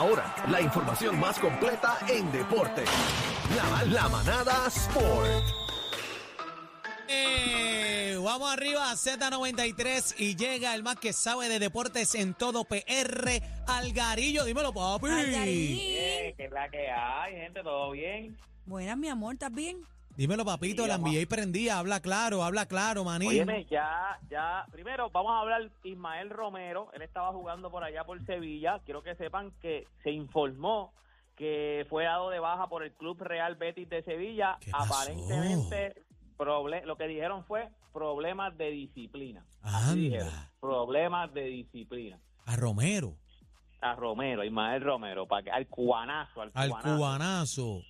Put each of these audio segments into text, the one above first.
Ahora, la información más completa en deporte. La, la manada Sport. Eh, vamos arriba a Z93 y llega el más que sabe de deportes en todo PR, Algarillo. Dímelo, papi. Algarín. Bien, que es la que hay, gente, todo bien. Buenas, mi amor, ¿estás bien? Dímelo, papito. Sí, la. NBA prendía. Habla claro, habla claro, manín. Óyeme, ya, ya, primero vamos a hablar Ismael Romero, él estaba jugando por allá por Sevilla, quiero que sepan que se informó que fue dado de baja por el Club Real Betis de Sevilla, aparentemente lo que dijeron fue problemas de disciplina. Así dijeron, problemas de disciplina. A Romero, A Romero, Ismael Romero, para que, al cubanazo, al, al cubanazo. cubanazo.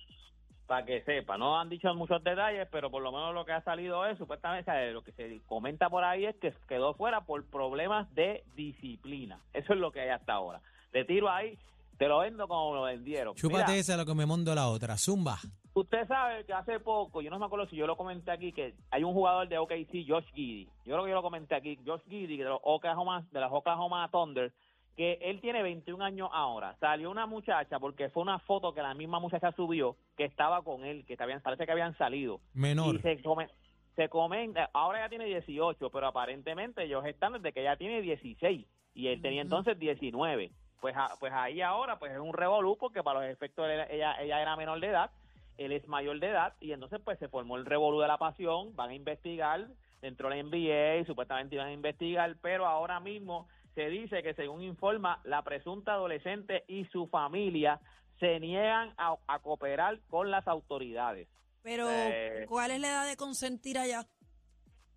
Para que sepa. No han dicho muchos detalles, pero por lo menos lo que ha salido es, supuestamente, lo que se comenta por ahí es que quedó fuera por problemas de disciplina. Eso es lo que hay hasta ahora. Te tiro ahí, te lo vendo como lo vendieron. Chúpate esa lo que me mando la otra. Zumba. usted sabe que hace poco, yo no me acuerdo si yo lo comenté aquí, que hay un jugador de OKC, Josh Giddy. Yo creo que yo lo comenté aquí, Josh Giddy, de los Oklahoma, de las Oklahoma Thunder, que él tiene 21 años ahora. Salió una muchacha, porque fue una foto que la misma muchacha subió, que estaba con él, que habían, parece que habían salido. Menor. Y se, come, se comenta, ahora ya tiene 18, pero aparentemente ellos están desde que ella tiene 16 y él tenía entonces 19. Pues, a- pues ahí ahora pues es un revolú porque para los efectos él- ella, ella era menor de edad, él es mayor de edad y entonces pues se formó el revolú de la pasión, van a investigar dentro de la NBA, supuestamente iban a investigar, pero ahora mismo se dice que según informa la presunta adolescente y su familia se niegan a- a cooperar con las autoridades. Pero, Eh. ¿cuál es la edad de consentir allá?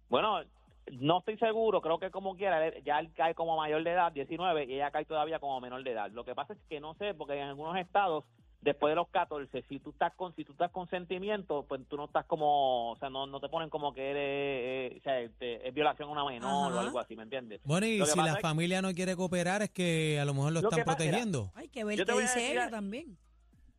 Bueno, no estoy seguro, creo que como quiera, ya él cae como mayor de edad, 19, y ella cae todavía como menor de edad. Lo que pasa es que no sé, porque en algunos estados, después de los 14, si tú estás con si tú estás con sentimiento, pues tú no estás como, o sea, no, no te ponen como que eres, eh, o sea, este, es violación a una menor o algo así, ¿me entiendes? Bueno, y si la que- familia no quiere cooperar es que a lo mejor lo Lo están protegiendo. Hay que ver Yo te qué voy a dice decir ella también.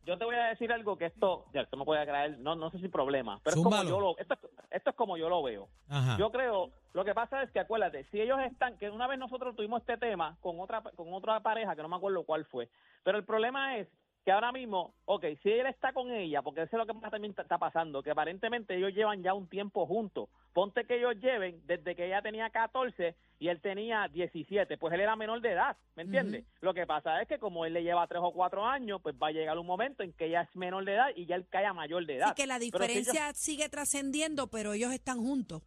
Yo te voy a decir algo que esto, ya, esto me puede traer, no, no sé si problema, pero es como yo lo, esto, es- esto es como yo lo veo. Ajá. Yo creo, lo que pasa es que acuérdate, si ellos están, que una vez nosotros tuvimos este tema con otra con otra pareja, que no me acuerdo cuál fue, pero el problema es que ahora mismo, ok, si él está con ella, porque eso es lo que más también está- pasando, que aparentemente ellos llevan ya un tiempo juntos. Ponte que ellos lleven desde que ella tenía 14 y él tenía 17, pues él era menor de edad, ¿me entiendes? Lo que pasa es que como él le lleva 3 o 4 años, pues va a llegar un momento en que ella es menor de edad y ya él cae a mayor de edad. Así que la ellos- diferencia sigue trascendiendo, pero ellos están juntos.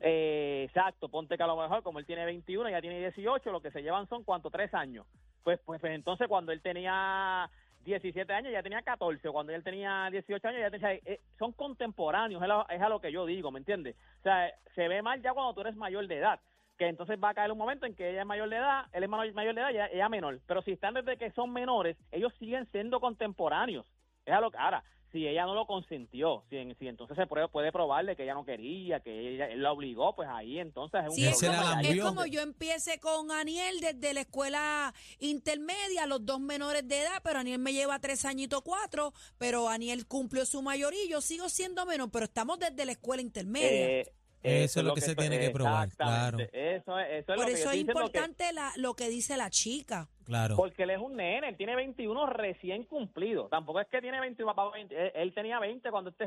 eh, exacto, ponte que a lo mejor como él tiene 21, ella tiene 18, lo que se llevan son cuánto, tres años. Pues, pues, pues entonces cuando él tenía 17 años, ya tenía 14, cuando él tenía 18 años, ya tenía, eh, son contemporáneos, es, a- lo que yo digo, ¿me entiendes? O sea, se ve mal ya cuando tú eres mayor de edad, que entonces va a caer un momento en que ella es mayor de edad, él es mayor, mayor de edad y ella, ella menor. Pero si están desde que son menores, ellos siguen siendo contemporáneos. Es a lo que, ahora, si ella no lo consintió, si, si entonces se puede, puede probarle que ella no quería, que ella, él la obligó, pues ahí entonces es un Sí, lambió. es como yo empiece con Aniel desde la escuela intermedia, los dos menores de edad, pero Aniel me lleva tres añitos, cuatro, pero Aniel cumplió su mayoría y yo sigo siendo menor, pero estamos desde la escuela intermedia. Eh, Eso es lo que se tiene que probar, exactamente, Eso es, eso es Por lo que eso estoy es diciendo que- importante la, lo que dice la chica. Claro. Porque él es un nene, él tiene 21 recién cumplido. Tampoco es que tiene 21, papá, 20, él, él tenía 20 cuando este,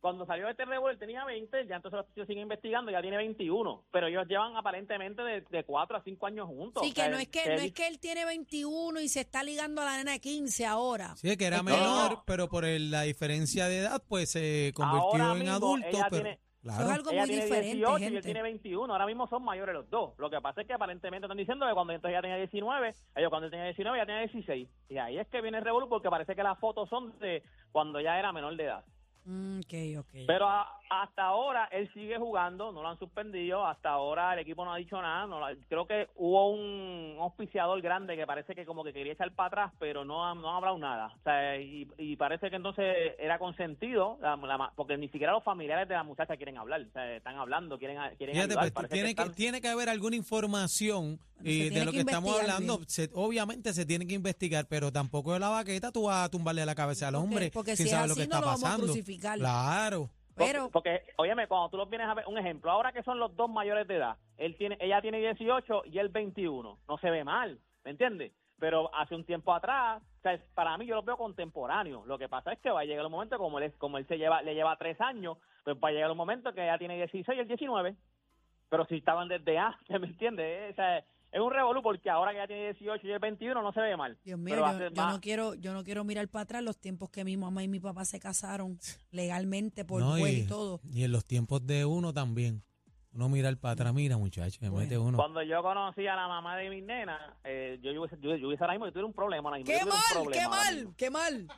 cuando salió de este revuelo, él tenía 20, ya entonces los siguen investigando, ya tiene 21. Pero ellos llevan aparentemente de, de 4 a 5 años juntos. Sí, O sea, que no es que, que no él- es que él tiene 21 y se está ligando a la nena de 15 ahora. Sí, que era Es que- menor, No. pero por el- la diferencia de edad, pues se convirtió Ahora en mismo, adulto. ella Pero, tiene- claro. Eso es algo ella muy tiene diferente, 18 y él gente. tiene 21. Ahora mismo son mayores los dos. Lo que pasa es que aparentemente están diciendo que cuando entonces ella tenía 19, ellos cuando él tenía 19 ya tenía 16. Y ahí es que viene el revolú porque parece que las fotos son de cuando ella era menor de edad. Mm, ok, ok. Pero a- hasta ahora él sigue jugando, no lo han suspendido, hasta ahora el equipo no ha dicho nada, no la- creo que hubo un auspiciador grande que parece que como que quería echar para atrás, pero no, ha- no ha hablado nada, o sea, y, y parece que entonces era consentido, la- la ma- porque ni siquiera los familiares de la muchacha quieren hablar, o sea, están hablando, quieren, quieren Fíjate, ayudar, pues, tiene, que que, están- tiene que haber alguna información eh, de lo que que, estamos hablando. Se- obviamente se tiene que investigar, pero tampoco de la baqueta tú vas a tumbarle la cabeza al Porque- hombre porque sin si es lo que no está lo vamos a pasando. crucificar. Claro. Pero, Porque, óyeme, cuando tú los vienes a ver, un ejemplo, ahora que son los dos mayores de edad, él tiene, ella tiene 18 y él 21, no se ve mal, ¿me entiendes? pero hace un tiempo atrás, o sea, para mí yo lo veo contemporáneo. Lo que pasa es que va a llegar un momento, como él, como él se lleva, le lleva tres años, pues va a llegar un momento que ya tiene 16 y el 19. Pero si estaban desde antes, ¿me entiendes? O sea, es un revolú porque ahora que ya tiene 18 y el 21 no se ve mal. Dios mío, Pero yo, yo no quiero, yo no quiero mirar para atrás los tiempos que mi mamá y mi papá se casaron legalmente por No, juez y, y todo. y en los tiempos de uno también. Uno mira para atrás, mira muchacho, me Bueno. mete uno. Cuando yo conocí a la mamá de mis nenas, eh, yo, yo, yo, yo hubiese ahora mismo, yo tuviera un problema ahora mismo. ¡Qué yo tuviera un mal, problema qué ahora mal, mismo. qué mal!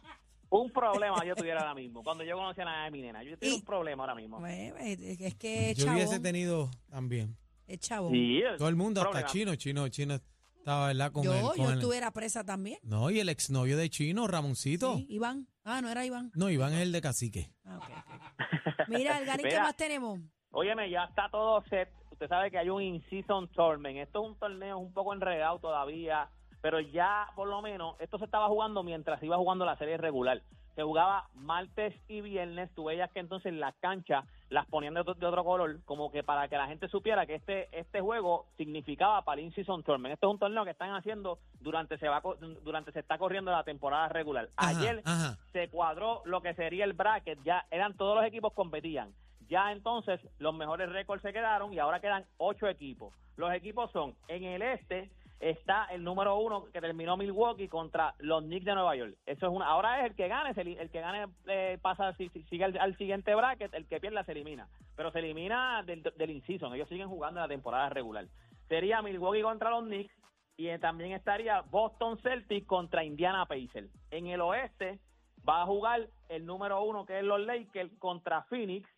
Un problema yo tuviera ahora mismo. Cuando yo conocí a la de mi nena, yo tuviera un problema ahora mismo. Es que es Yo hubiese tenido también. Sí, Todo el mundo, hasta. Chino, Chino, Chino estaba, ¿verdad? Con yo, el, con yo el- estuviera presa también. No, y el exnovio de Chino, Ramoncito. Sí, Iván. Ah, no era Iván. No, Iván es el de Cacique. Ah, ok, ok. Mira, Algarín, ¿qué Mira. más tenemos? Óyeme, ya está todo set. Usted sabe que hay un in-season tournament. Esto es un torneo un poco enredado todavía, pero ya por lo menos esto se estaba jugando mientras iba jugando la serie regular. Se jugaba martes y viernes. Tú veías que entonces las canchas las ponían de otro, de otro color, como que para que la gente supiera que este este juego significaba para el in-season tournament. Esto es un torneo que están haciendo durante se va durante se está corriendo la temporada regular. Ajá, Ayer ajá. se cuadró lo que sería el bracket, ya eran todos los equipos competían. Ya entonces los mejores récords se quedaron y ahora quedan ocho equipos. Los equipos son, en el este está el número uno que terminó Milwaukee contra los Knicks de Nueva York. Eso es una, ahora es el que gane, el que gane eh, pasa, si, si- sigue al, al siguiente bracket, el que pierda se elimina. Pero se elimina del, del inciso, ellos siguen jugando en la temporada regular. Sería Milwaukee contra los Knicks y eh, también estaría Boston Celtics contra Indiana Pacers. En el oeste va a jugar el número uno que es los Lakers contra Phoenix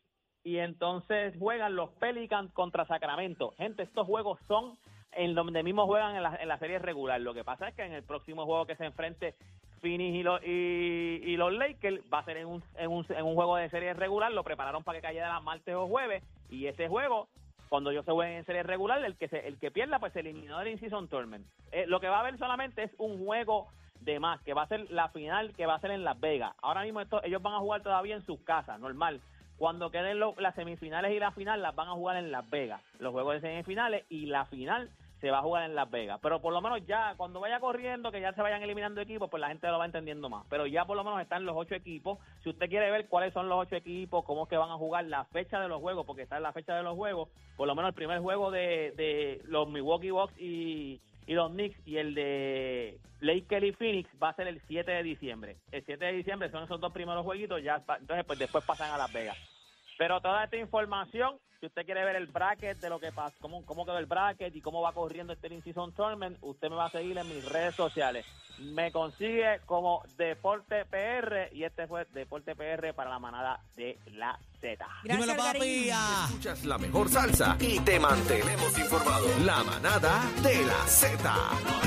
y entonces juegan los Pelicans contra Sacramento. Gente, estos juegos son en donde mismo juegan en la, en la serie regular. Lo que pasa es que en el próximo juego que se enfrente Phoenix y, los y, los Lakers va a ser en un, en, un, en un juego de serie regular. Lo prepararon para que cayera martes o jueves y ese juego cuando ellos se jueguen en serie regular, el que se, el que pierda pues se eliminó del in-season tournament. Eh, lo que va a haber solamente es un juego de más, que va a ser la final, que va a ser en Las Vegas. Ahora mismo ellos van a jugar todavía en sus casas, normal. Cuando queden lo- las semifinales y la final, las van a jugar en Las Vegas. Los juegos de semifinales y la final se va a jugar en Las Vegas. Pero por lo menos ya, cuando vaya corriendo, que ya se vayan eliminando equipos, pues la gente lo va entendiendo más. Pero ya por lo menos están los ocho equipos. Si usted quiere ver cuáles son los ocho equipos, cómo es que van a jugar, la fecha de los juegos, porque está en la fecha de los juegos, por lo menos el primer juego de, de los Milwaukee Bucks y, y los Knicks y el de Lakers y Phoenix va a ser el 7 de diciembre. El 7 de diciembre son esos dos primeros jueguitos, ya entonces pues después pasan a Las Vegas. Pero toda esta información, si usted quiere ver el bracket de lo que pasa, cómo, cómo quedó el bracket y cómo va corriendo este in-season tournament, usted me va a seguir en mis redes sociales. Me consigue como Deporte PR y este fue Deporte PR para la manada de la Z. Gracias, Dímelo, papi. Algarín. Escuchas la mejor salsa y te mantenemos informado. La manada de la Z.